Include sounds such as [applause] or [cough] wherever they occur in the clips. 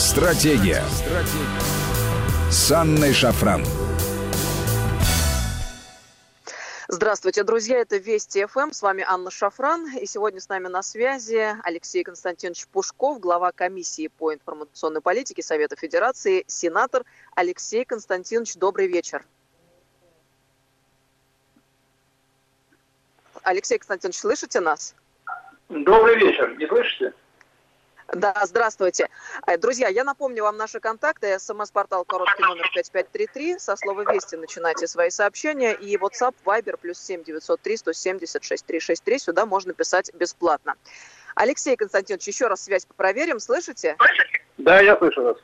Стратегия. Стратегия. С Анной Шафран. Здравствуйте, друзья. Это Вести ФМ. С вами Анна Шафран. И сегодня с нами на связи Алексей Константинович Пушков, глава комиссии по информационной политике Совета Федерации, сенатор. Алексей Константинович, добрый вечер. Алексей Константинович, слышите нас? Добрый вечер. Не слышите? Да, здравствуйте. Э, друзья, я напомню вам наши контакты. СМС-портал короткий номер 5533. Со слова «Вести» начинайте свои сообщения. И WhatsApp, Viber, плюс 7 903 170 6363. Сюда можно писать бесплатно. Алексей Константинович, еще раз связь проверим. Слышите? Да, я слышу вас.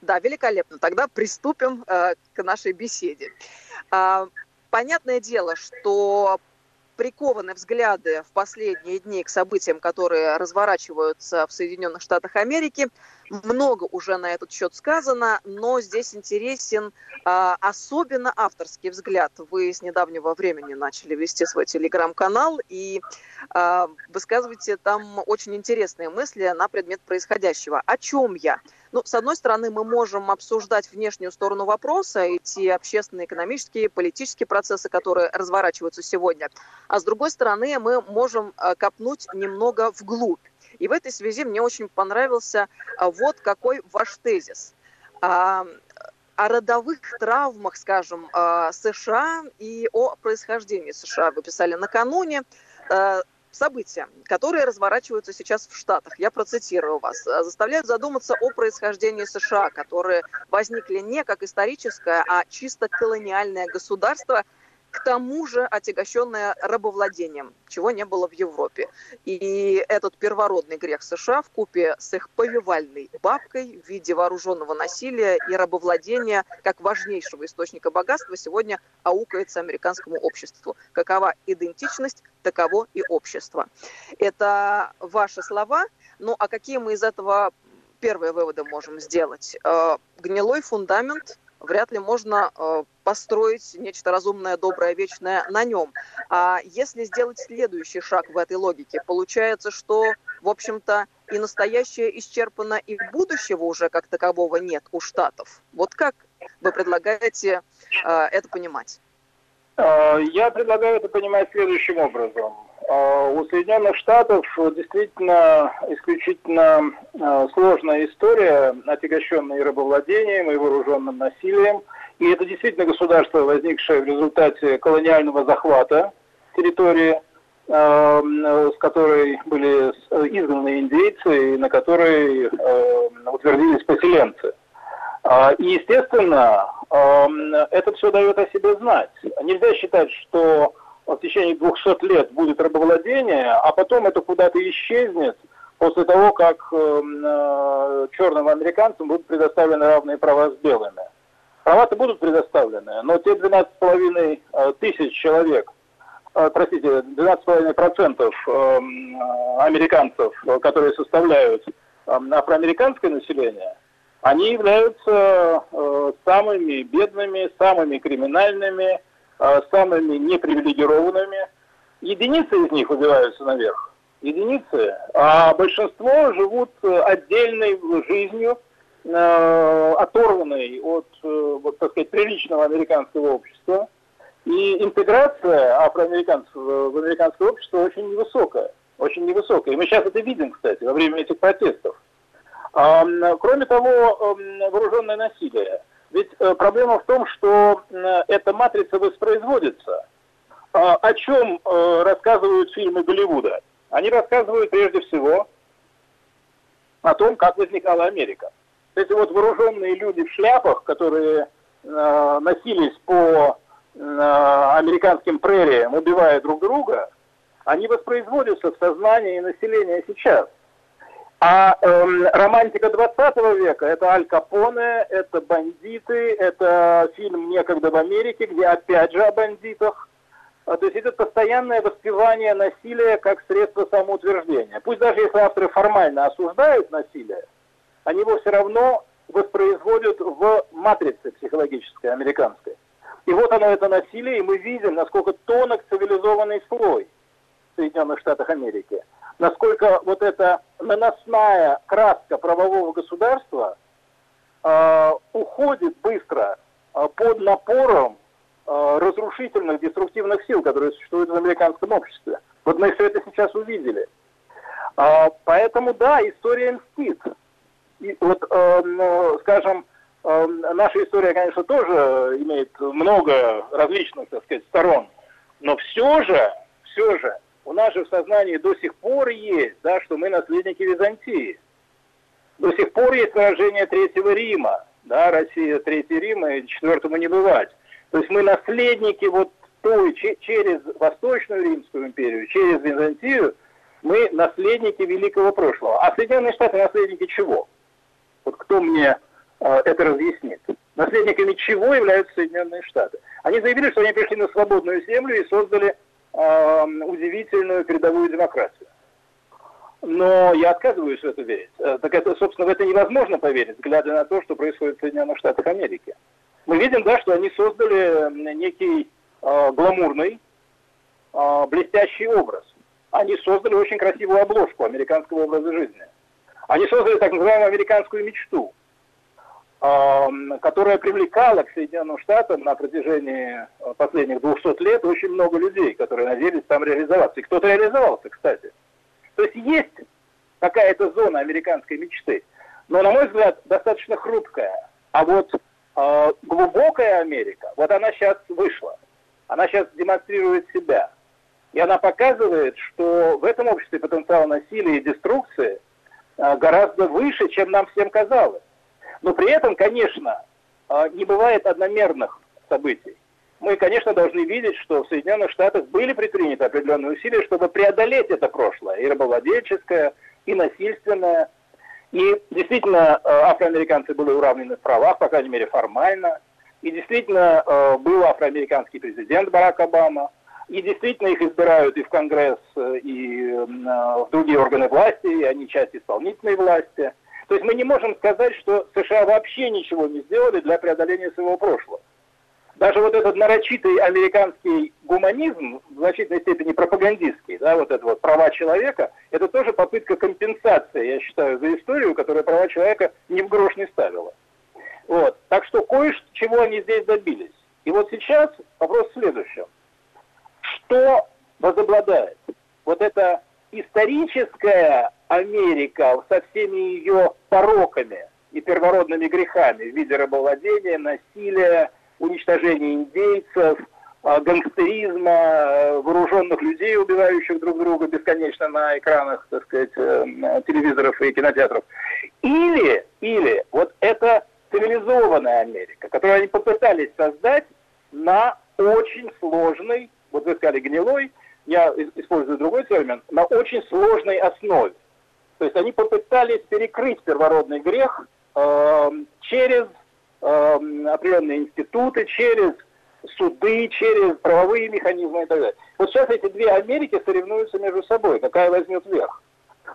Да, великолепно. Тогда приступим э, к нашей беседе. Э, понятное дело, что прикованы взгляды в последние дни к событиям, которые разворачиваются в Соединенных Штатах Америки. Много уже на этот счет сказано, но здесь интересен а, особенно авторский взгляд. Вы с недавнего времени начали вести свой телеграм-канал и а, высказываете там очень интересные мысли на предмет происходящего. О чем я? Ну, с одной стороны, мы можем обсуждать внешнюю сторону вопроса и те общественные, экономические, политические процессы, которые разворачиваются сегодня. А с другой стороны, мы можем а, копнуть немного вглубь. И в этой связи мне очень понравился а, вот какой ваш тезис. А, о родовых травмах, скажем, США и о происхождении США вы писали накануне события, которые разворачиваются сейчас в Штатах, я процитирую вас, заставляют задуматься о происхождении США, которые возникли не как историческое, а чисто колониальное государство – к тому же отягощенная рабовладением, чего не было в Европе. И этот первородный грех США в купе с их повивальной бабкой в виде вооруженного насилия и рабовладения как важнейшего источника богатства сегодня аукается американскому обществу. Какова идентичность, таково и общество. Это ваши слова. Ну а какие мы из этого первые выводы можем сделать? Э, гнилой фундамент вряд ли можно э, построить нечто разумное, доброе, вечное на нем. А если сделать следующий шаг в этой логике, получается, что, в общем-то, и настоящее исчерпано, и будущего уже как такового нет у Штатов. Вот как вы предлагаете э, это понимать? Э, я предлагаю это понимать следующим образом. Э, у Соединенных Штатов действительно исключительно э, сложная история, отягощенная и рабовладением, и вооруженным насилием. И это действительно государство, возникшее в результате колониального захвата территории, с которой были изгнаны индейцы, и на которой утвердились поселенцы. И, естественно, это все дает о себе знать. Нельзя считать, что в течение 200 лет будет рабовладение, а потом это куда-то исчезнет после того, как эм, э, черным американцам будут предоставлены равные права с белыми. Права-то будут предоставлены, но те 12,5 э, тысяч человек, э, простите, 12,5 процентов э, американцев, которые составляют э, афроамериканское население, они являются э, самыми бедными, самыми криминальными, э, самыми непривилегированными. Единицы из них выбиваются наверх, единицы, а большинство живут отдельной жизнью, э, оторванной от, э, вот, так сказать, приличного американского общества. И интеграция афроамериканцев в американское общество очень невысокая. Очень невысокая. И мы сейчас это видим, кстати, во время этих протестов. Кроме того, вооруженное насилие. Ведь э, проблема в том, что эта матрица воспроизводится. А, о чем э, рассказывают фильмы Голливуда? Они рассказывают прежде всего о том, как возникала Америка. Эти вот вооруженные люди в шляпах, которые э, носились по американским прериям, убивая друг друга, они воспроизводятся в сознании населения сейчас. А эм, романтика 20 века – это Аль Капоне, это бандиты, это фильм «Некогда в Америке», где опять же о бандитах. А, то есть идет постоянное воспевание насилия как средство самоутверждения. Пусть даже если авторы формально осуждают насилие, они его все равно воспроизводят в матрице психологической американской. И вот оно, это насилие, и мы видим, насколько тонок цивилизованный слой в Соединенных Штатах Америки – насколько вот эта наносная краска правового государства проходит быстро э, под напором э, разрушительных, деструктивных сил, которые существуют в американском обществе. Вот мы все это сейчас увидели. А, поэтому, да, история мстит. И вот, э, ну, скажем, э, наша история, конечно, тоже имеет много различных, так сказать, сторон. Но все же, все же, у нас же в сознании до сих пор есть, да, что мы наследники Византии. До сих пор есть выражение Третьего Рима. Да, Россия Третий Рим, и четвертому не бывать. То есть мы наследники вот той, через Восточную Римскую империю, через Византию, мы наследники великого прошлого. А Соединенные Штаты наследники чего? Вот кто мне э, это разъяснит? Наследниками чего являются Соединенные Штаты? Они заявили, что они пришли на свободную землю и создали э, удивительную передовую демократию. Но я отказываюсь в это верить. Э, так это, собственно, в это невозможно поверить, глядя на то, что происходит в Соединенных Штатах Америки. Мы видим, да, что они создали некий э, гламурный, э, блестящий образ. Они создали очень красивую обложку американского образа жизни. Они создали так называемую американскую мечту, которая привлекала к Соединенным Штатам на протяжении последних 200 лет очень много людей, которые надеялись там реализоваться. И кто-то реализовался, кстати. То есть есть какая-то зона американской мечты, но, на мой взгляд, достаточно хрупкая. А вот э, глубокая Америка, вот она сейчас вышла, она сейчас демонстрирует себя. И она показывает, что в этом обществе потенциал насилия и деструкции э, гораздо выше, чем нам всем казалось. Но при этом, конечно, э, не бывает одномерных событий мы, конечно, должны видеть, что в Соединенных Штатах были предприняты определенные усилия, чтобы преодолеть это прошлое, и рабовладельческое, и насильственное. И действительно, э, афроамериканцы были уравнены в правах, по крайней мере, формально. И действительно, э, был афроамериканский президент Барак Обама. И действительно их избирают и в Конгресс, и в другие органы власти, и они часть исполнительной власти. То есть мы не можем сказать, что США вообще ничего не сделали для преодоления своего прошлого даже вот этот нарочитый американский гуманизм, в значительной степени пропагандистский, да, вот это вот права человека, это тоже попытка компенсации, я считаю, за историю, которая права человека ни в грош не ставила. Вот. Так что кое-чего они здесь добились. И вот сейчас вопрос в следующем. Что возобладает? Вот эта историческая Америка со всеми ее пороками и первородными грехами в виде рабовладения, насилия, уничтожения индейцев, а, гангстеризма, э, вооруженных людей, убивающих друг друга бесконечно на экранах, так сказать, э, телевизоров и кинотеатров. Или, или вот это цивилизованная Америка, которую они попытались создать на очень сложной, вот вы сказали гнилой, я использую другой термин, на очень сложной основе. То есть они попытались перекрыть первородный грех э, через э, определенные институты, через суды, через правовые механизмы и так далее. Вот сейчас эти две Америки соревнуются между собой, какая возьмет верх.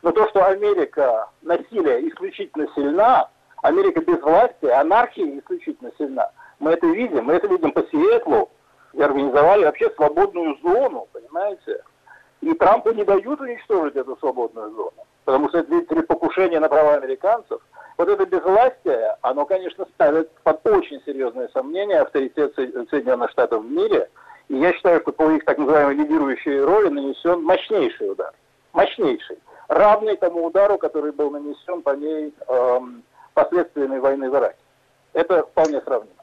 Но то, что Америка насилие исключительно сильна, Америка без власти, анархия исключительно сильна. Мы это видим, мы это видим по Сиэтлу, где организовали вообще свободную зону, понимаете? И Трампу не дают уничтожить эту свободную зону, потому что это, видите покушение на права американцев – вот это безвластие, оно, конечно, ставит под очень серьезное сомнение авторитет Соединенных Штатов в мире. И я считаю, что по их так называемой лидирующей роли нанесен мощнейший удар. Мощнейший. Равный тому удару, который был нанесен по ней эм, последствиями войны в Ираке. Это вполне сравнимо.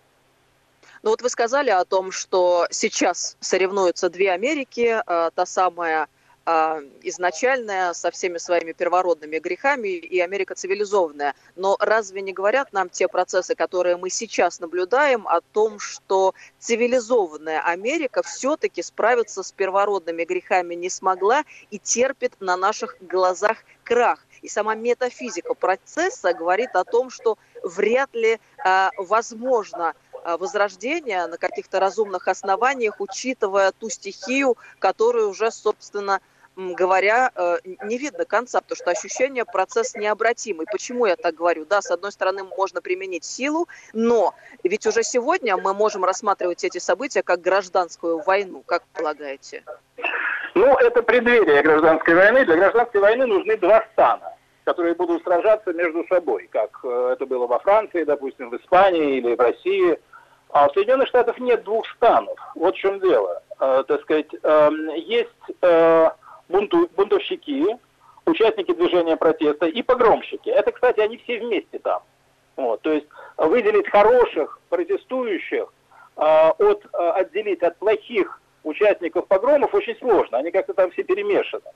Ну вот вы сказали о том, что сейчас соревнуются две Америки, э, та самая изначальная, со всеми своими первородными грехами, и Америка цивилизованная. Но разве не говорят нам те процессы, которые мы сейчас наблюдаем, о том, что цивилизованная Америка все-таки справиться с первородными грехами не смогла и терпит на наших глазах крах? И сама метафизика процесса говорит о том, что вряд ли а, возможно а, возрождения на каких-то разумных основаниях, учитывая ту стихию, которую уже, собственно, говоря, э, не видно конца, потому что ощущение процесс необратимый. Почему я так говорю? Да, с одной стороны, можно применить силу, но ведь уже сегодня мы можем рассматривать эти события как гражданскую войну, как полагаете? Ну, это преддверие гражданской войны. Для гражданской войны нужны два стана. которые будут сражаться между собой, как э, это было во Франции, допустим, в Испании или в России. А в Соединенных Штатах нет двух станов. Вот в чем дело. Э, так сказать, э, есть э, бунту, бунтовщики, участники движения протеста и погромщики. Это, кстати, они все вместе там. Вот, то есть выделить хороших протестующих э, от, э, отделить от плохих участников погромов очень сложно. Они как-то там все перемешаны.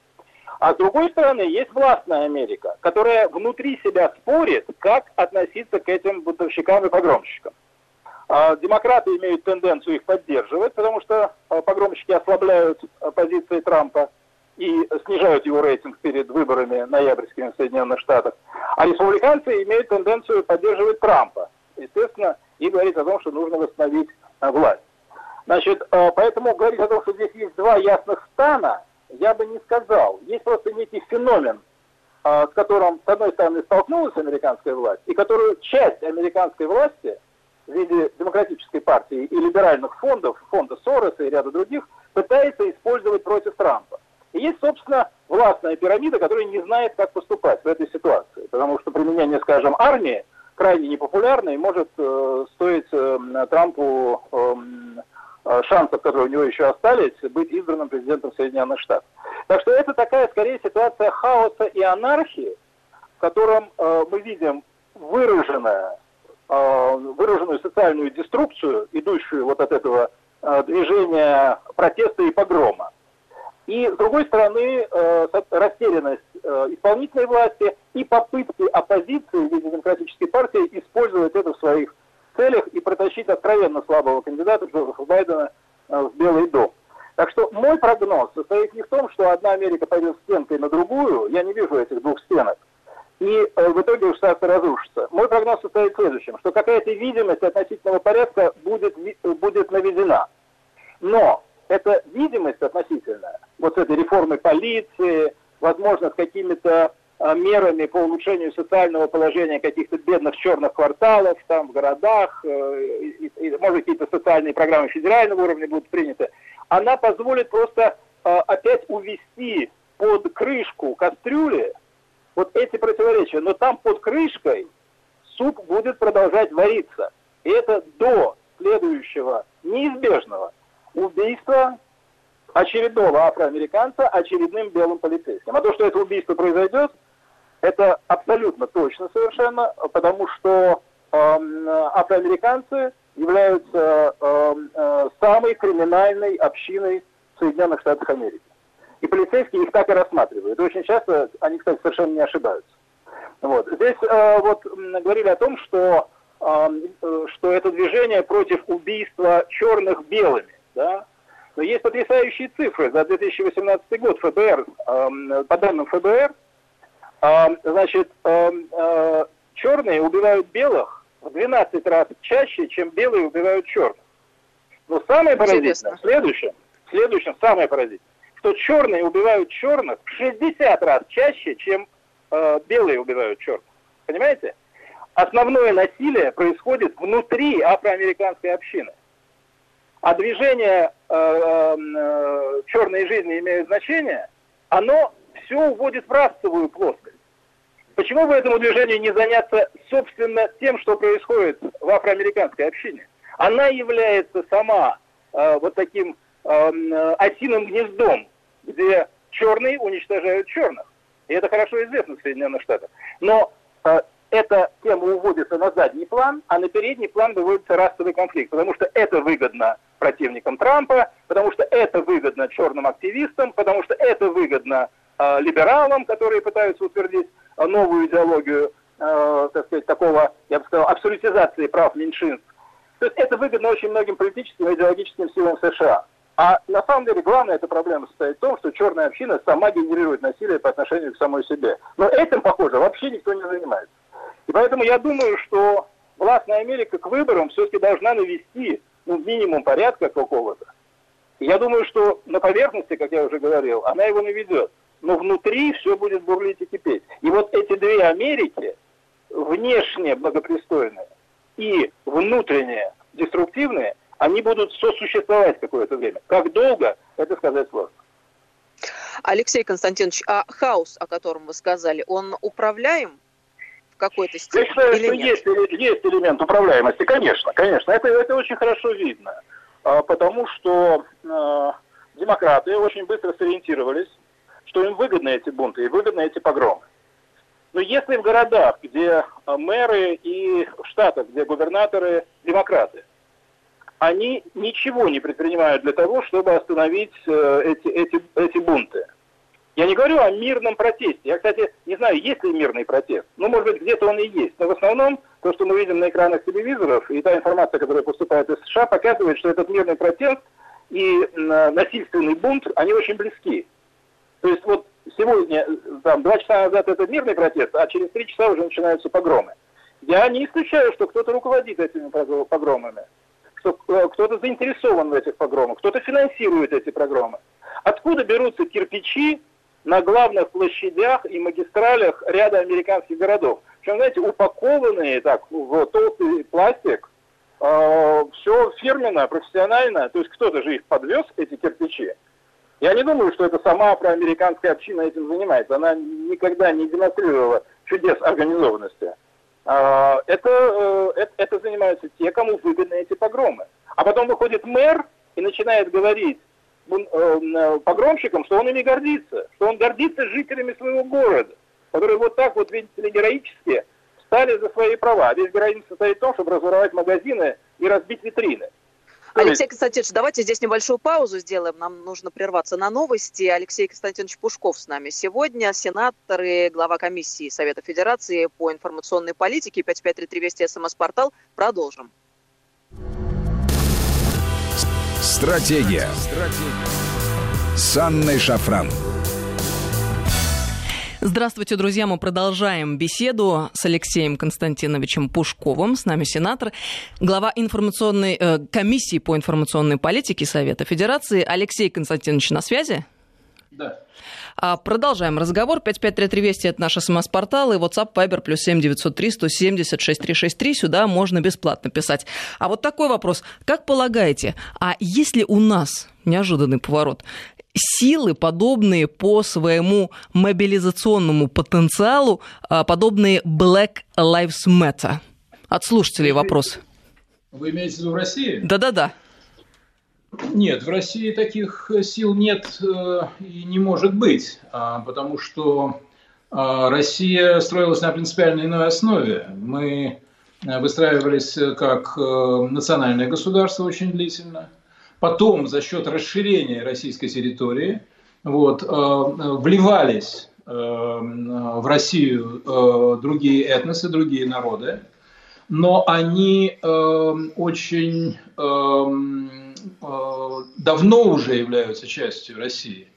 А с другой стороны, есть властная Америка, которая внутри себя спорит, как относиться к этим бунтовщикам и погромщикам. А демократы имеют тенденцию их поддерживать, потому что а, погромщики ослабляют а, позиции Трампа и снижают его рейтинг перед выборами ноябрьскими в Соединенных Штатах. А республиканцы имеют тенденцию поддерживать Трампа, естественно, и говорить о том, что нужно восстановить власть. Значит, поэтому говорить о том, что здесь есть два ясных стана, я бы не сказал. Есть просто некий феномен, с которым, с одной стороны, столкнулась американская власть, и которую часть американской власти в виде демократической партии и либеральных фондов, фонда Сороса и ряда других, пытается использовать против Трампа. И есть, собственно, властная пирамида, которая не знает, как поступать в этой ситуации. Потому что применение, скажем, армии крайне непопулярно и может э, стоить э, Трампу э, Э, шансов, которые у него еще остались, быть избранным президентом Соединенных Штатов. Так что это такая, скорее, ситуация хаоса и анархии, в котором э, мы видим выраженное, э, выраженную социальную деструкцию, идущую вот от этого э, движения протеста и погрома. И, с другой стороны, э, растерянность э, исполнительной власти и попытки оппозиции в виде демократической партии использовать это в своих целях и протащить откровенно слабого кандидата Джозефа Байдена э, в Белый дом. Так что мой прогноз состоит не в том, что одна Америка пойдет стенкой на другую, я не вижу этих двух стенок, и в итоге уж Штаты разрушится. Мой прогноз состоит в следующем, что какая-то видимость относительного порядка будет, будет наведена. Но эта видимость относительная, вот этой реформой полиции, возможно, с какими-то Э, мерами по улучшению социального положения каких-то бедных черных кварталов, там в городах, э, и, и, может какие-то социальные программы федерального уровня будут приняты, она позволит просто э, опять увести под крышку кастрюли вот эти противоречия. Но там под крышкой суп будет продолжать вариться. И это до следующего неизбежного убийства очередного афроамериканца очередным белым полицейским. А то, что это убийство произойдет, это абсолютно точно совершенно, потому что э, афроамериканцы являются э, э, самой криминальной общиной Соединенных Штатов Америки. И полицейские их так и рассматривают. И очень часто они, кстати, совершенно не ошибаются. Вот. Здесь э, вот говорили о том, что, э, что это движение против убийства черных белыми. Да? Но есть потрясающие цифры за 2018 год ФБР, э, по данным ФБР, а, значит, а, а, черные убивают белых в 12 раз чаще, чем белые убивают черных. Но самое поразительное, в следующем, в следующем самое поразительное, что черные убивают черных в 60 раз чаще, чем э, белые убивают черных. Понимаете? Основное насилие происходит внутри афроамериканской общины. А движение э, э, черной жизни имеет значение, оно все уводит в расовую плоскость. Почему бы этому движению не заняться, собственно, тем, что происходит в афроамериканской общине? Она является сама э, вот таким э, осиным гнездом, где черные уничтожают черных. И это хорошо известно в Соединенных Штатах. Но э, эта тема уводится на задний план, а на передний план выводится расовый конфликт, потому что это выгодно противникам Трампа, потому что это выгодно черным активистам, потому что это выгодно э, либералам, которые пытаются утвердить новую идеологию, э, так сказать, такого, я бы сказал, абсолютизации прав меньшинств. То есть это выгодно очень многим политическим и идеологическим силам США. А на самом деле главная эта проблема состоит в том, что черная община сама генерирует насилие по отношению к самой себе. Но этим, похоже, вообще никто не занимается. И поэтому я думаю, что властная Америка к выборам все-таки должна навести ну, минимум порядка какого-то. Я думаю, что на поверхности, как я уже говорил, она его наведет но внутри все будет бурлить и кипеть. И вот эти две Америки, внешне благопристойные и внутренне деструктивные, они будут сосуществовать какое-то время. Как долго, это сказать сложно. Алексей Константинович, а хаос, о котором вы сказали, он управляем в какой-то степени? Я считаю, что есть, есть элемент управляемости, конечно, конечно. Это, это очень хорошо видно, а, потому что э, демократы очень быстро сориентировались, что им выгодны эти бунты и выгодны эти погромы. Но если в городах, где а, мэры и в штатах, где губернаторы демократы, они ничего не предпринимают для того, чтобы остановить э, эти, эти, эти бунты. Я не говорю о мирном протесте. Я, кстати, не знаю, есть ли мирный протест. Ну, может быть, где-то он и есть. Но в основном то, что мы видим на экранах телевизоров, и та информация, которая поступает из США, показывает, что этот мирный протест и насильственный бунт, они очень близки. То есть вот сегодня, там, два часа назад это мирный протест, а через три часа уже начинаются погромы. Я не исключаю, что кто-то руководит этими погромами, что э, кто-то заинтересован в этих погромах, кто-то финансирует эти погромы. Откуда берутся кирпичи на главных площадях и магистралях ряда американских городов? Причем, знаете, упакованные так в толстый пластик, э, все фирменно, профессионально, то есть кто-то же их подвез, эти кирпичи. Я не думаю, что это сама афроамериканская община этим занимается. Она никогда не демонстрировала чудес организованности. А, это, э, это, это занимаются те, кому выгодны эти погромы. А потом выходит мэр и начинает говорить погромщикам, что он ими гордится, что он гордится жителями своего города, которые вот так вот, видите ли, героически стали за свои права. А весь героизм состоит в том, чтобы разворовать магазины и разбить витрины. Алексей Константинович, давайте здесь небольшую паузу сделаем. Нам нужно прерваться на новости. Алексей Константинович Пушков с нами сегодня, сенатор и глава комиссии Совета Федерации по информационной политике. 5533 Вести СМС-портал. Продолжим. Стратегия. Стратегия. С Анной Шафран. Здравствуйте, друзья. Мы продолжаем беседу с Алексеем Константиновичем Пушковым. С нами сенатор, глава информационной э, комиссии по информационной политике Совета Федерации. Алексей Константинович на связи? Да. А, продолжаем разговор. 553320 это наш смс-портал и WhatsApp Viber плюс 7903 170 6363. Сюда можно бесплатно писать. А вот такой вопрос. Как полагаете, а если у нас неожиданный поворот силы, подобные по своему мобилизационному потенциалу, а, подобные Black Lives Matter? От слушателей вопрос. Вы имеете в виду в России? Да-да-да. Нет, в России таких сил нет э, и не может быть, а, потому что а, Россия строилась на принципиально иной основе. Мы э, выстраивались как э, национальное государство очень длительно – потом за счет расширения российской территории вот, э, вливались э, в Россию э, другие этносы, другие народы, но они очень давно уже являются частью России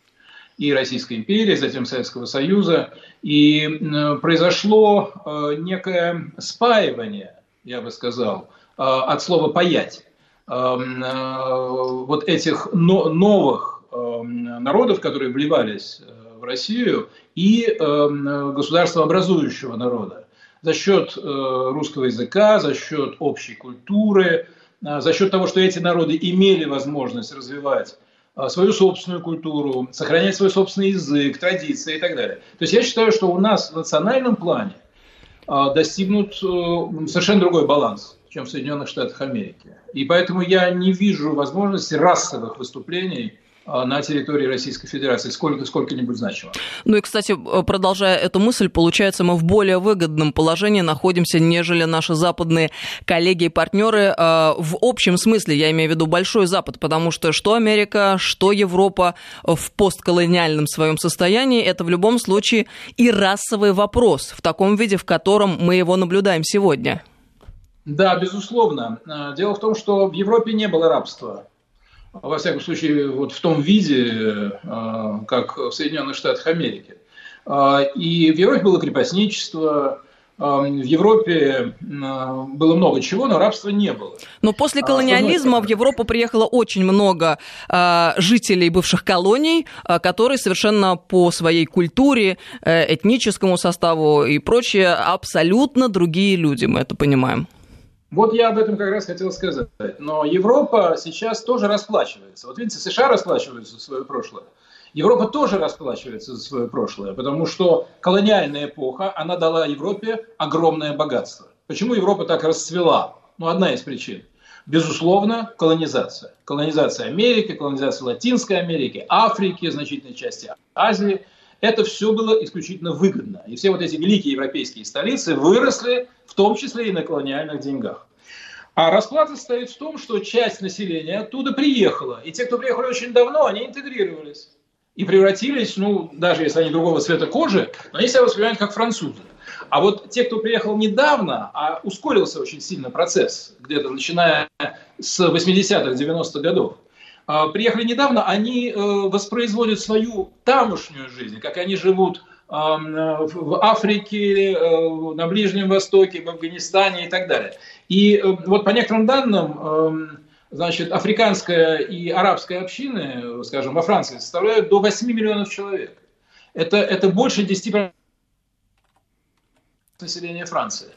и Российской империи, затем Советского Союза, и произошло некое спаивание, я бы сказал, от слова «паять». Эм, э, вот этих новых эм, народов, которые вливались э, в Россию, и эм, государства образующего народа за счет э, русского языка, за счет общей культуры, за счет того, что эти народы имели возможность развивать свою собственную культуру, сохранять свой собственный язык, традиции и так далее. То есть я считаю, что у нас в национальном плане достигнут совершенно другой баланс чем в Соединенных Штатах Америки. И поэтому я не вижу возможности расовых выступлений а, на территории Российской Федерации сколько, сколько-нибудь значимо. Ну и, кстати, продолжая эту мысль, получается, мы в более выгодном положении находимся, нежели наши западные коллеги и партнеры а, в общем смысле, я имею в виду Большой Запад, потому что что Америка, что Европа в постколониальном своем состоянии, это в любом случае и расовый вопрос в таком виде, в котором мы его наблюдаем сегодня. Да, безусловно. А, дело в том, что в Европе не было рабства. Во всяком случае, вот в том виде, а, как в Соединенных Штатах Америки. А, и в Европе было крепостничество, в Европе было много чего, но рабства не было. Но после колониализма в Европу приехало очень много жителей бывших колоний, которые совершенно по своей культуре, э, этническому составу и прочее абсолютно другие люди, мы это понимаем. Вот я об этом как раз хотел сказать. Но Европа сейчас тоже расплачивается. Вот видите, США расплачиваются за свое прошлое. Европа тоже расплачивается за свое прошлое, потому что колониальная эпоха, она дала Европе огромное богатство. Почему Европа так расцвела? Ну, одна из причин. Безусловно, колонизация. Колонизация Америки, колонизация Латинской Америки, Африки, значительной части Азии. Это все было исключительно выгодно. И все вот эти великие европейские столицы выросли, в том числе и на колониальных деньгах. А расплата состоит в том, что часть населения оттуда приехала. И те, кто приехали очень давно, они интегрировались. И превратились, ну, даже если они другого цвета кожи, но они себя воспринимают как французы. А вот те, кто приехал недавно, а ускорился очень сильно процесс, где-то начиная с 80-х, 90-х годов, приехали недавно, они э, воспроизводят свою тамошнюю жизнь, как они живут в Африке, э, на Ближнем Востоке, в Афганистане и так далее. И э, вот по некоторым данным, значит, африканская и арабская общины, скажем, во Франции составляют до 8 миллионов человек. Это, это больше 10% населения Франции.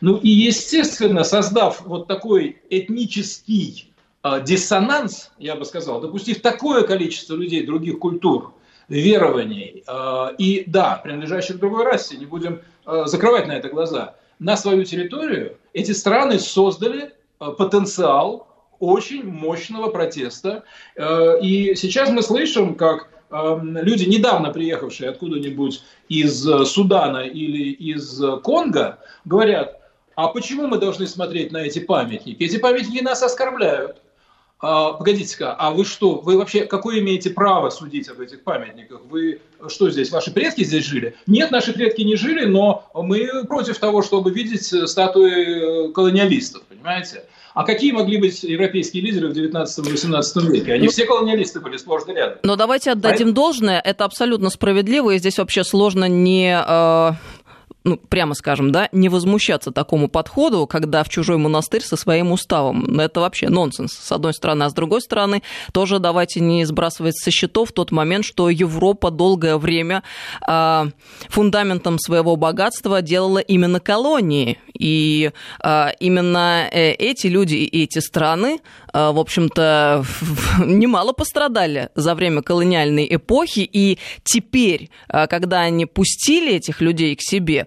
Ну и, естественно, создав вот такой этнический э, диссонанс, я бы сказал, допустив такое количество людей других культур, верований, э, и да, принадлежащих другой расе, не будем э, закрывать на это глаза, на свою территорию, эти страны создали э, потенциал очень мощного протеста. И сейчас мы слышим, как люди, недавно приехавшие откуда-нибудь из Судана или из Конго, говорят, а почему мы должны смотреть на эти памятники? Эти памятники нас оскорбляют. А, погодите-ка, а вы что, вы вообще какое имеете право судить об этих памятниках? Вы что здесь, ваши предки здесь жили? Нет, наши предки не жили, но мы против того, чтобы видеть статуи э, колониалистов, понимаете? А какие могли быть европейские лидеры в 19-18 веке? Они ну, все колониалисты были сплошь и рядом. Но давайте отдадим а должное, это абсолютно справедливо, и здесь вообще сложно не э, ну, прямо скажем, да, не возмущаться такому подходу, когда в чужой монастырь со своим уставом. Ну, это вообще нонсенс, с одной стороны. А с другой стороны, тоже давайте не сбрасывать со счетов тот момент, что Европа долгое время э, фундаментом своего богатства делала именно колонии. И э, именно эти люди и эти страны, в общем-то, [laughs] немало пострадали за время колониальной эпохи. И теперь, э, когда они пустили этих людей к себе,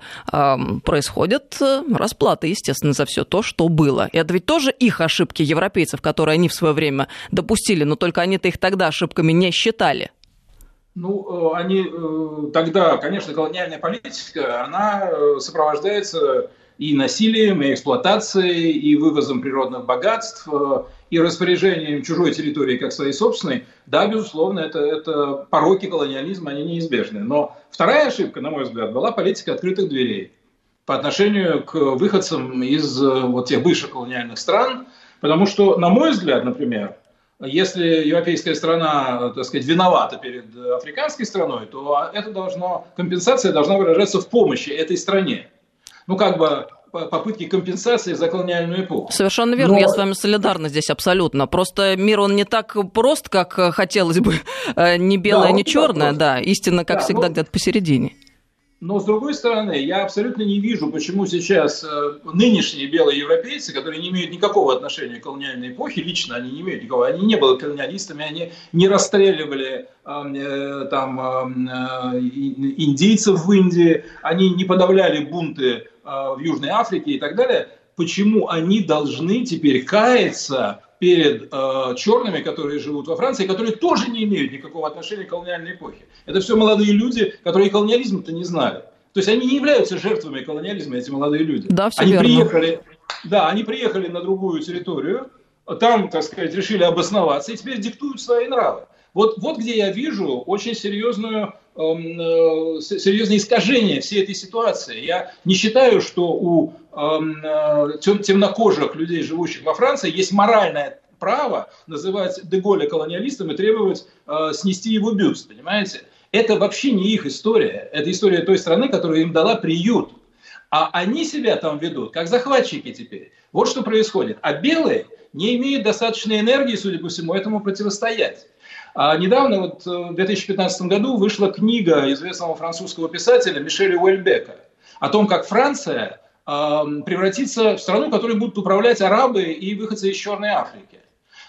происходят э, расплаты, естественно, за все то, что было. Это ведь тоже их ошибки европейцев, которые они в свое время допустили, но только они-то их тогда ошибками не считали. Ну, э, они э, тогда, конечно, колониальная политика, она сопровождается и насилием, и эксплуатацией, и вывозом природных богатств, и распоряжением чужой территории как своей собственной, да, безусловно, это, это пороки колониализма, они неизбежны. Но вторая ошибка, на мой взгляд, была политика открытых дверей по отношению к выходцам из вот тех бывших колониальных стран, потому что, на мой взгляд, например, если европейская страна, так сказать, виновата перед африканской страной, то это должно, компенсация должна выражаться в помощи этой стране. Ну, как бы попытки компенсации за колониальную эпоху. Совершенно верно, Но... я с вами солидарна здесь абсолютно. Просто мир, он не так прост, как э, хотелось бы, [laughs] э, не белое, да, не черное, да, истина, как да, всегда, но... где-то посередине. Но, с другой стороны, я абсолютно не вижу, почему сейчас э, нынешние белые европейцы, которые не имеют никакого отношения к колониальной эпохе, лично они не имеют никакого, они не были колониалистами, они не расстреливали э, там э, индейцев в Индии, они не подавляли бунты в Южной Африке и так далее. Почему они должны теперь каяться перед э, черными, которые живут во Франции, которые тоже не имеют никакого отношения к колониальной эпохе. Это все молодые люди, которые колониализм-то не знали. То есть они не являются жертвами колониализма, эти молодые люди. Да, все они верно. приехали, да, они приехали на другую территорию, там, так сказать, решили обосноваться и теперь диктуют свои нравы. Вот, вот где я вижу очень серьезную, э, серьезное искажение всей этой ситуации. Я не считаю, что у эм, э, темнокожих людей, живущих во Франции, есть моральное право называть Деголя колониалистом и требовать э, снести его бюст, понимаете? Это вообще не их история. Это история той страны, которая им дала приют. А они себя там ведут, как захватчики теперь. Вот что происходит. А белые не имеют достаточной энергии, судя по всему, этому противостоять. А недавно, вот, э, в 2015 году, вышла книга известного французского писателя Мишеля Уэльбека о том, как Франция э, превратится в страну, которой будут управлять арабы и выходцы из Черной Африки.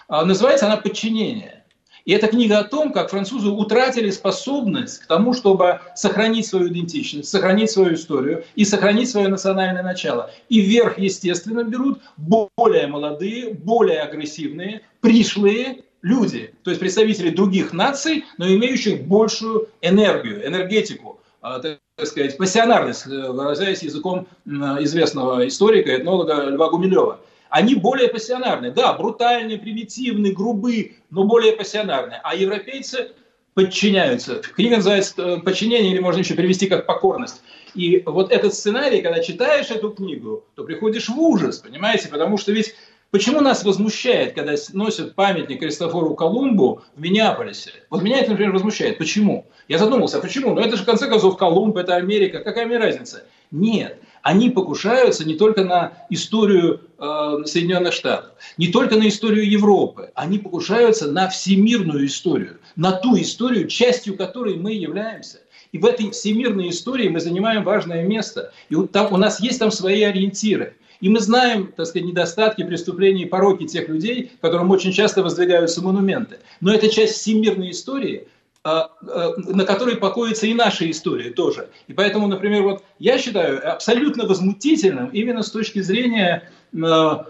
Э, называется она «Подчинение». И это книга о том, как французы утратили способность к тому, чтобы сохранить свою идентичность, сохранить свою историю и сохранить свое национальное начало. И вверх, естественно, берут более молодые, более агрессивные, пришлые люди, то есть представители других наций, но имеющих большую энергию, энергетику, а, так сказать, пассионарность, э, выражаясь языком известного историка, этнолога Льва Гумилева – они более пассионарны. Да, брутальные, примитивные, грубые, но более пассионарные. А европейцы подчиняются. Книга называется э, «Подчинение» или можно еще перевести как «покорность». И вот этот сценарий, когда читаешь эту книгу, то приходишь в ужас, понимаете? Потому что ведь Почему нас возмущает, когда носят памятник Кристофору Колумбу в Миннеаполисе? Вот меня это, например, возмущает. Почему? Я задумался, а почему? Ну это же, в конце концов, Колумб, это Америка, какая мне разница? Нет, они покушаются не только на историю э, Соединенных Штатов, не только на историю Европы, они покушаются на всемирную историю, на ту историю, частью которой мы являемся. И в этой всемирной истории мы занимаем важное место. И вот там, у нас есть там свои ориентиры. И мы знаем, так сказать, недостатки, преступления и пороки тех людей, которым очень часто воздвигаются монументы. Но это часть всемирной истории, а, а, на которой покоится и наша история тоже. И поэтому, например, вот я считаю абсолютно возмутительным именно с точки зрения а,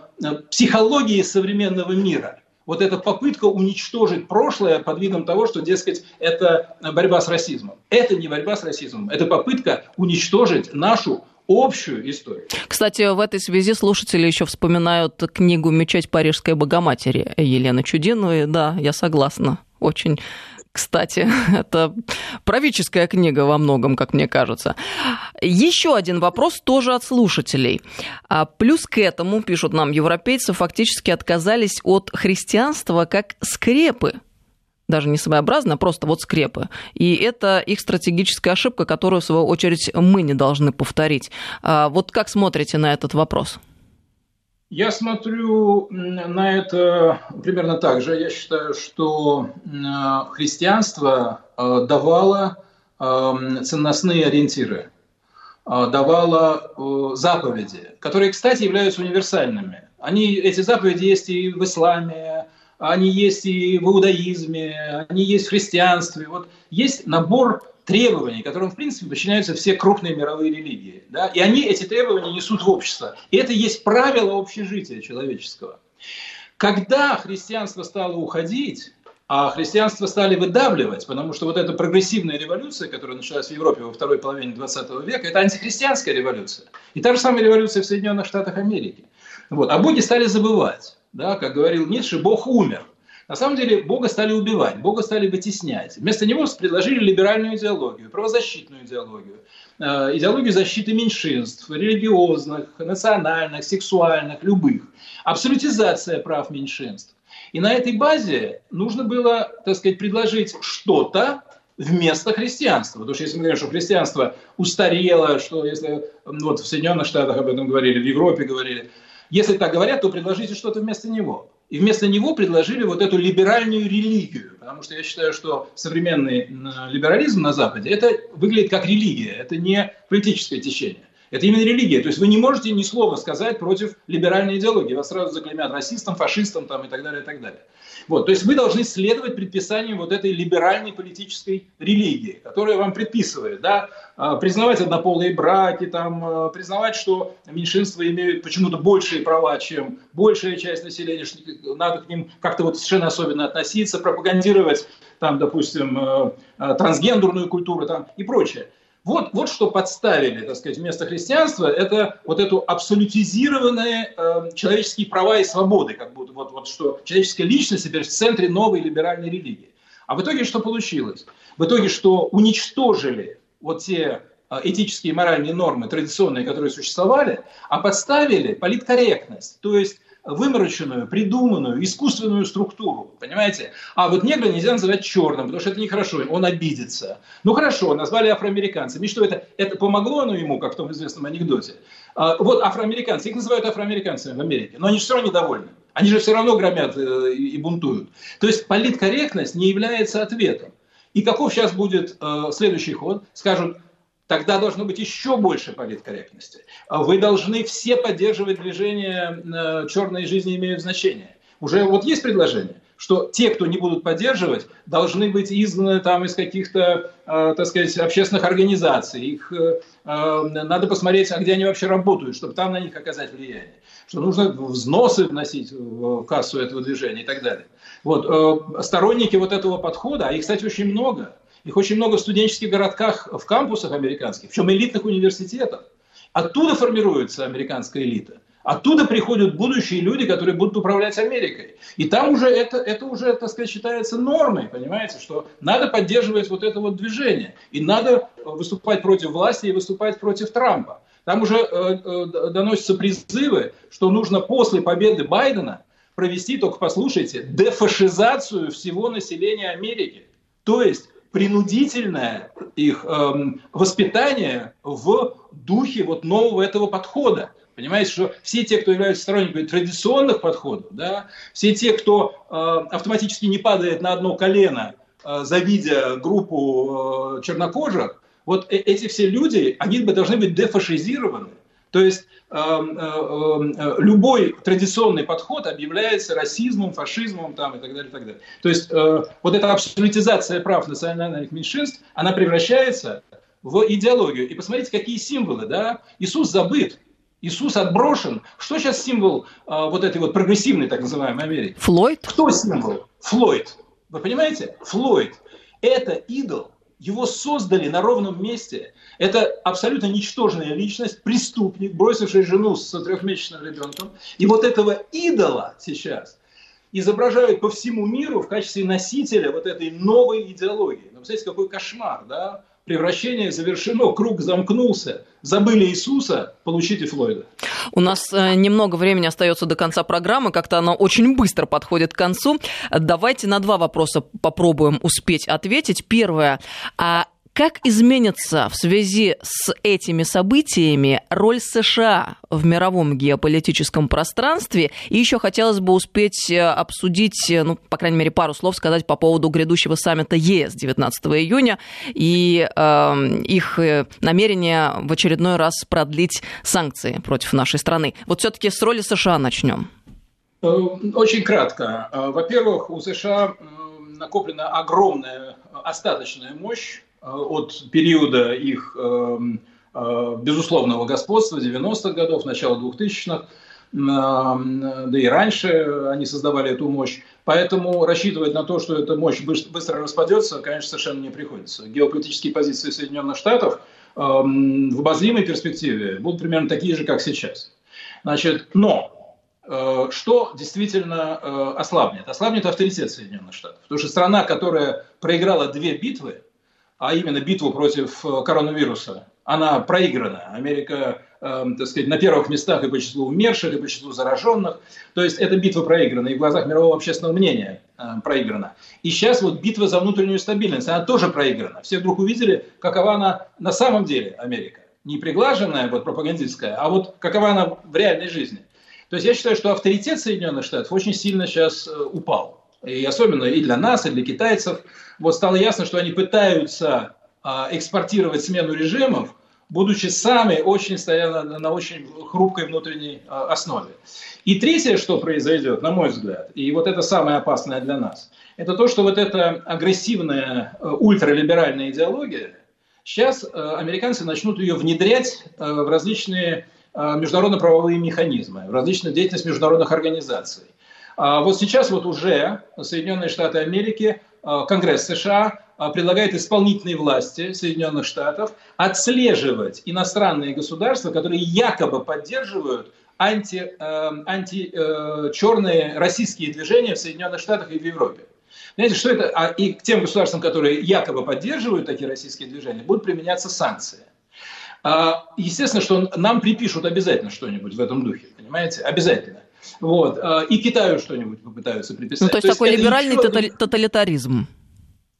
психологии современного мира. Вот эта попытка уничтожить прошлое под видом того, что, дескать, это борьба с расизмом. Это не борьба с расизмом, это попытка уничтожить нашу общую историю. Кстати, в этой связи слушатели еще вспоминают книгу «Мечеть Парижской Богоматери» Елены Чудиновой. Да, я согласна. Очень кстати, [laughs] это правительская книга во многом, как мне кажется. Еще один вопрос тоже от слушателей. А плюс к этому, пишут нам европейцы, фактически отказались от христианства как скрепы даже не своеобразно, а просто вот скрепы. И это их стратегическая ошибка, которую, в свою очередь, мы не должны повторить. А вот как смотрите на этот вопрос? Я смотрю на это примерно так же. Я считаю, что христианство э, давало эм, ценностные ориентиры, э, давало э, заповеди, которые, кстати, являются универсальными. Они, эти заповеди есть и в исламе, они есть и в иудаизме, они есть в христианстве. Вот есть набор требований, которым, в принципе, подчиняются все крупные мировые религии. Да? И они эти требования несут в общество. И это есть правило общежития человеческого. Когда христианство стало уходить, а христианство стали выдавливать, потому что вот эта прогрессивная революция, которая началась в Европе во второй половине 20 века, это антихристианская революция. И та же самая революция в Соединенных Штатах Америки. Вот. А боги стали забывать. Да, как говорил Ницше, Бог умер. На самом деле Бога стали убивать, Бога стали вытеснять. Вместо него предложили либеральную идеологию, правозащитную идеологию, э, идеологию защиты меньшинств, религиозных, национальных, сексуальных, любых. Абсолютизация прав меньшинств. И на этой базе нужно было, так сказать, предложить что-то, вместо христианства. Потому что если мы говорим, что христианство устарело, что если вот в Соединенных Штатах об этом говорили, в Европе говорили, если так говорят, то предложите что-то вместо него. И вместо него предложили вот эту либеральную религию, потому что я считаю, что современный либерализм на Западе, это выглядит как религия, это не политическое течение. Это именно религия. То есть вы не можете ни слова сказать против либеральной идеологии. Вас сразу заклеймят расистом, фашистом там, и так далее, и так далее. Вот, то есть вы должны следовать предписаниям вот этой либеральной политической религии, которая вам предписывает, да, а, признавать однополые браки, там, а, признавать, что меньшинства имеют почему-то большие права, чем большая часть населения, что надо к ним как-то вот совершенно особенно относиться, пропагандировать, там, допустим, а, трансгендерную культуру там, и прочее. Вот, вот что подставили, так сказать, вместо христианства, это вот эту абсолютизированные э, человеческие права и свободы, как будто вот, вот что человеческая личность теперь в центре новой либеральной религии. А в итоге что получилось? В итоге, что уничтожили вот те э, этические и моральные нормы традиционные, которые существовали, а подставили политкорректность, то есть вымороченную, придуманную, искусственную структуру, понимаете? А вот негра нельзя называть черным, потому что это нехорошо, он обидится. Ну хорошо, назвали афроамериканцами. И что это? Это помогло оно ему, как в том известном анекдоте? А, вот афроамериканцы, их называют афроамериканцами в Америке, но они все равно недовольны. Они же все равно громят э, и бунтуют. То есть политкорректность не является ответом. И каков сейчас будет э, следующий ход? Скажут, тогда должно быть еще больше политкорректности. Вы должны все поддерживать движение э, «черные жизни имеют значение». Уже вот есть предложение. что те, кто не будут поддерживать, должны быть изгнаны там из каких-то, э, так сказать, общественных организаций. Их э, надо посмотреть, а где они вообще работают, чтобы там на них оказать влияние. Что нужно взносы вносить в кассу этого движения и так далее. Вот, сторонники вот этого подхода, а их, кстати, очень много, их очень много в студенческих городках, в кампусах американских, причем элитных университетах. Оттуда формируется американская элита. Оттуда приходят будущие люди, которые будут управлять Америкой. И там уже это, это уже, так сказать, считается нормой, понимаете, что надо поддерживать вот это вот движение. И надо выступать против власти и выступать против Трампа. Там уже э, э, доносятся призывы, что нужно после победы Байдена провести, только послушайте, дефашизацию всего населения Америки. То есть принудительное их эм, воспитание в духе вот нового этого подхода. Понимаете, что все те, кто являются сторонниками традиционных подходов, да, все те, кто э, автоматически не падает на одно колено, э, завидя группу э, чернокожих, вот э эти все люди, они бы должны быть дефашизированы. То есть любой традиционный подход объявляется расизмом, фашизмом там, и так далее, и так далее. То есть э, вот эта абсолютизация прав национальных меньшинств, она превращается в идеологию. И посмотрите, какие символы, да? Иисус забыт, Иисус отброшен. Что сейчас символ вот этой вот прогрессивной так называемой Америки? Флойд? Кто символ? Флойд. Вы понимаете? Флойд. Это идол. Его создали на ровном месте. Это абсолютно ничтожная личность, преступник, бросивший жену с трехмесячным ребенком. И вот этого идола сейчас изображают по всему миру в качестве носителя вот этой новой идеологии. Ну, представляете, какой кошмар, да? Превращение завершено, круг замкнулся. Забыли Иисуса, получите Флойда. У нас э, немного времени остается до конца программы, как-то она очень быстро подходит к концу. Давайте на два вопроса попробуем успеть ответить. Первое. А как изменится в связи с этими событиями роль США в мировом геополитическом пространстве? И еще хотелось бы успеть э, обсудить, э, ну, по крайней мере, пару слов сказать по поводу грядущего саммита ЕС 19 июня и э, их э, намерение в очередной раз продлить санкции против нашей страны. Вот все-таки с роли США начнем. Очень кратко. Во-первых, у США накоплена огромная остаточная мощь Э, от периода их эм, э, безусловного господства 90-х годов, начала 2000-х, да и раньше они создавали эту мощь. Поэтому рассчитывать на то, что эта мощь быстро распадется, конечно, совершенно не приходится. Геополитические позиции Соединенных Штатов эм, в обозримой перспективе будут примерно такие же, как сейчас. Значит, но э, что действительно ослабнет? Ослабнет авторитет Соединенных Штатов. Потому что страна, которая проиграла две битвы, а именно битву против э, коронавируса, она проиграна. Америка, э, так сказать, на первых местах и по числу умерших, и по числу зараженных. То есть эта битва проиграна, и в глазах мирового общественного мнения э, проиграна. И сейчас вот битва за внутреннюю стабильность, она тоже проиграна. Все вдруг увидели, какова она на самом деле, Америка. Не приглаженная, вот пропагандистская, а вот какова она в реальной жизни. То есть я считаю, что авторитет Соединенных Штатов очень сильно сейчас э, упал. И особенно и для нас, и для китайцев – вот стало ясно, что они пытаются а, экспортировать смену режимов, будучи сами очень стоя на, на очень хрупкой внутренней а, основе. И третье, что произойдет, на мой взгляд, и вот это самое опасное для нас, это то, что вот эта агрессивная а, ультралиберальная идеология, сейчас американцы начнут ее внедрять в различные международно-правовые механизмы, в различную деятельность международных организаций. Вот сейчас вот уже Соединенные Штаты Америки Э, Конгресс США э, предлагает исполнительной власти Соединенных Штатов отслеживать иностранные государства, которые якобы поддерживают анти, э, анти э, российские движения в Соединенных Штатах и в Европе. Знаете, что это? А и к тем государствам, которые якобы поддерживают такие российские движения, будут применяться санкции. А, естественно, что нам припишут обязательно что-нибудь в этом духе, понимаете? Обязательно. Вот. А, и Китаю что-нибудь попытаются приписать. Ну, то есть то такой есть либеральный еще... тоталитаризм.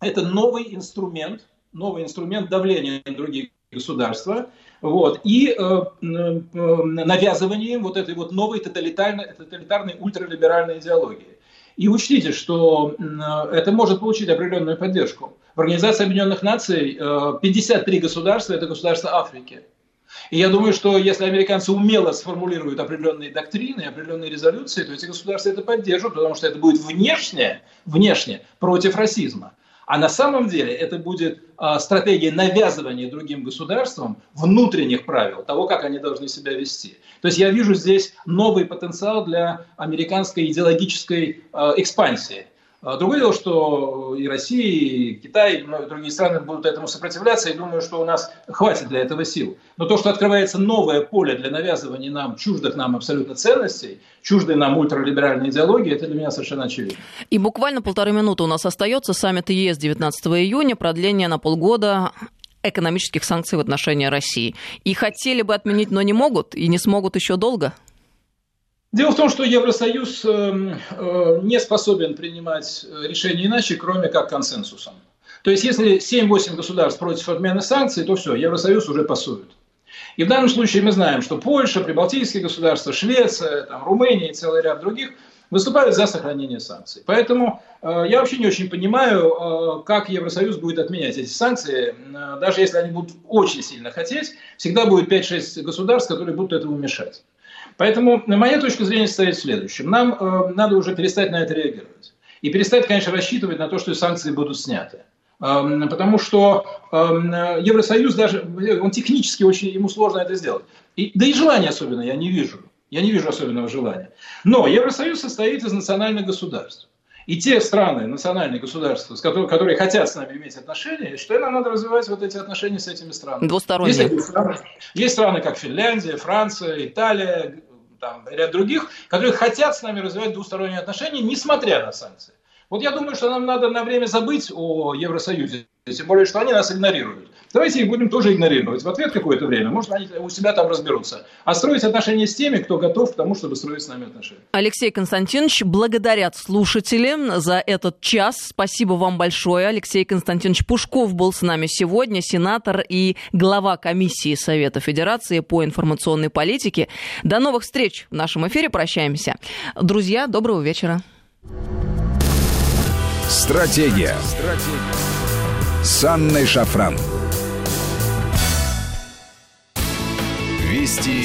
Это новый инструмент, новый инструмент давления на другие государства, вот, и э, э, навязывание вот этой вот новой тоталитарной, тоталитарной ультралиберальной идеологии. И учтите, что э, это может получить определенную поддержку. В Организации Объединенных Наций э, 53 государства – это государства Африки. И я думаю, что если американцы умело сформулируют определенные доктрины, определенные резолюции, то эти государства это поддержат, потому что это будет внешне, внешне против расизма. А на самом деле это будет а, стратегия навязывания другим государствам внутренних правил, того, как они должны себя вести. То есть я вижу здесь новый потенциал для американской идеологической а, экспансии. А другое дело, что и Россия, и Китай, и другие страны будут этому сопротивляться, и думаю, что у нас хватит для этого сил. Но то, что открывается новое поле для навязывания нам чуждых нам абсолютно ценностей, чуждой нам ультралиберальной идеологии, это для меня совершенно очевидно. И буквально полторы минуты у нас остается. Саммит ЕС 19 июня, продление на полгода экономических санкций в отношении России. И хотели бы отменить, но не могут, и не смогут еще долго? Дело в том, что Евросоюз эм, э, не способен принимать э, решения иначе, кроме как консенсусом. То есть, если 7-8 государств против отмены санкций, то все, Евросоюз уже пасует. И в данном случае мы знаем, что Польша, Прибалтийские государства, Швеция, там, Румыния и целый ряд других выступают за сохранение санкций. Поэтому э, я вообще не очень понимаю, э, как Евросоюз будет отменять эти санкции. Э, даже если они будут очень сильно хотеть, всегда будет 5-6 государств, которые будут этому мешать. Поэтому моя точка зрения состоит в следующем. Нам э, надо уже перестать на это реагировать. И перестать, конечно, рассчитывать на то, что санкции будут сняты. Эм, потому что эм, Евросоюз даже, он технически очень, ему сложно это сделать. И, да и желания особенно я не вижу. Я не вижу особенного желания. Но Евросоюз состоит из национальных государств. И те страны, национальные государства, с которые, которые хотят с нами иметь отношения, считаю, нам надо развивать вот эти отношения с этими странами. Двусторонние. Есть, страны, есть страны, как Финляндия, Франция, Италия, там, ряд других, которые хотят с нами развивать двусторонние отношения, несмотря на санкции. Вот я думаю, что нам надо на время забыть о Евросоюзе, тем более, что они нас игнорируют. Давайте их будем тоже игнорировать в ответ какое-то время. Может, они у себя там разберутся. А строить отношения с теми, кто готов к тому, чтобы строить с нами отношения. Алексей Константинович, благодарят слушатели за этот час. Спасибо вам большое. Алексей Константинович Пушков был с нами сегодня, сенатор и глава комиссии Совета Федерации по информационной политике. До новых встреч в нашем эфире. Прощаемся. Друзья, доброго вечера. Стратегия. Стратегия. С Анной Шафран. Вести